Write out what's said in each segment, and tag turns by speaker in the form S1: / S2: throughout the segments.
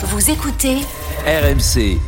S1: Vous écoutez
S2: RMC.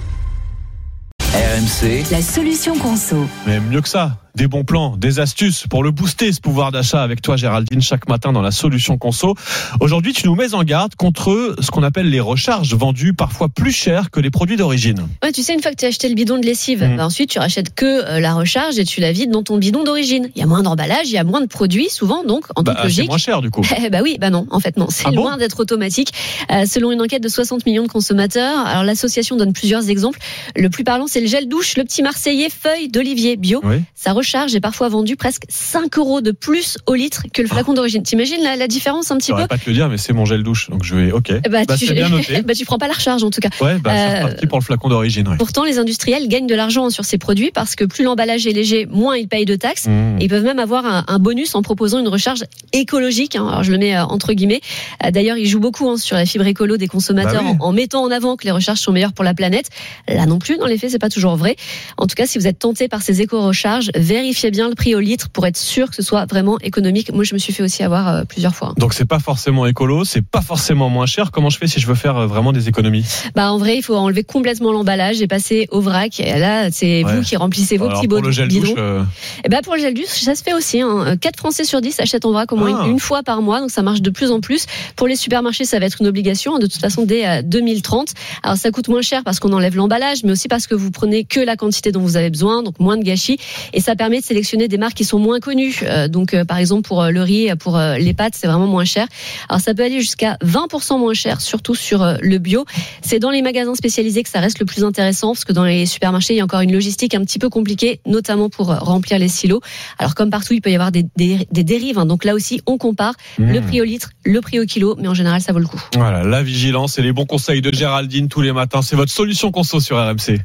S2: RMC.
S1: la solution conso.
S3: Mais mieux que ça, des bons plans, des astuces pour le booster ce pouvoir d'achat avec toi Géraldine chaque matin dans la solution conso. Aujourd'hui, tu nous mets en garde contre ce qu'on appelle les recharges vendues parfois plus cher que les produits d'origine.
S4: Ouais, tu sais, une fois que tu as acheté le bidon de lessive,
S3: Mm.
S4: bah, ensuite tu rachètes que euh, la recharge et tu la vides dans ton bidon d'origine. Il y a moins d'emballage, il y a moins de produits, souvent, donc en
S3: Bah,
S4: toute
S3: c'est
S4: logique.
S3: moins cher du coup.
S4: Eh bah oui, bah non, en fait non, c'est
S3: Ah bon
S4: loin d'être automatique. Euh, selon une enquête de 60 millions de consommateurs, alors l'association donne plusieurs exemples. Le plus parlant, c'est le gel douche, le petit Marseillais feuille d'olivier bio.
S3: Oui.
S4: Recharge est parfois vendue presque 5 euros de plus au litre que le flacon d'origine. T'imagines la, la différence un petit
S3: Je
S4: peu
S3: saurais pas te le dire, mais c'est mon gel douche, donc je vais. Ok.
S4: bah,
S3: Bah,
S4: tu...
S3: bien noté.
S4: bah, tu prends pas la recharge en tout cas.
S3: Ouais, bah,
S4: Euh,
S3: reparti pour le flacon d'origine. ouais.
S4: Pourtant, les industriels gagnent de l'argent sur ces produits parce que plus l'emballage est léger, moins ils payent de taxes.
S3: Mmh.
S4: Et ils peuvent même avoir un, un bonus en proposant une recharge écologique. hein. Alors je le mets euh, entre guillemets. Euh, D'ailleurs, ils jouent beaucoup hein, sur la fibre écolo des consommateurs
S3: Bah oui.
S4: en, en mettant en avant que les recharges sont meilleures pour la planète. Là non plus, dans les faits, c'est pas toujours vrai. En tout cas, si vous êtes tenté par ces éco-recharges, vérifiez bien le prix au litre pour être sûr que ce soit vraiment économique. Moi, je me suis fait aussi avoir euh, plusieurs fois.
S3: Donc c'est pas forcément écolo, c'est pas forcément moins cher. Comment je fais si je veux faire euh, vraiment des économies?
S4: Bah en vrai, il faut enlever complètement l'emballage et passer au vrac. Et là, c'est
S3: Ouais.
S4: vous qui remplissez vos
S3: Alors,
S4: petits
S3: pour le gel douche, euh,
S4: Et ben pour le gel douche, ça se fait aussi. Hein. 4 Français sur 10 achètent en vrac au moins
S3: Ah.
S4: une, une fois par mois, donc ça marche de plus en plus. Pour les supermarchés, ça va être une obligation, hein, de toute façon, dès euh, 2030. Alors ça coûte moins cher parce qu'on enlève l'emballage, mais aussi parce que vous prenez que la quantité dont vous avez besoin, donc moins de gâchis. Et ça permet de sélectionner des marques qui sont moins connues. Euh, donc euh, par exemple pour euh, le riz, pour les pâtes, c'est vraiment moins cher. Alors ça peut aller jusqu'à 20% moins cher, surtout sur le bio. C'est dans les magasins spécialisés que ça reste le plus intéressant, parce que dans les supermarchés, il y a encore une logistique un petit peu compliquée, notamment pour remplir les silos. Alors comme partout, il peut y avoir des, des, des dérives. hein. Donc là aussi, on compare le
S3: mmh.
S4: prix au litre, le prix au kilo, mais en général, ça vaut le coup.
S3: Voilà, la vigilance et les bons conseils de Géraldine tous les matins. C'est votre solution conso sur RMC.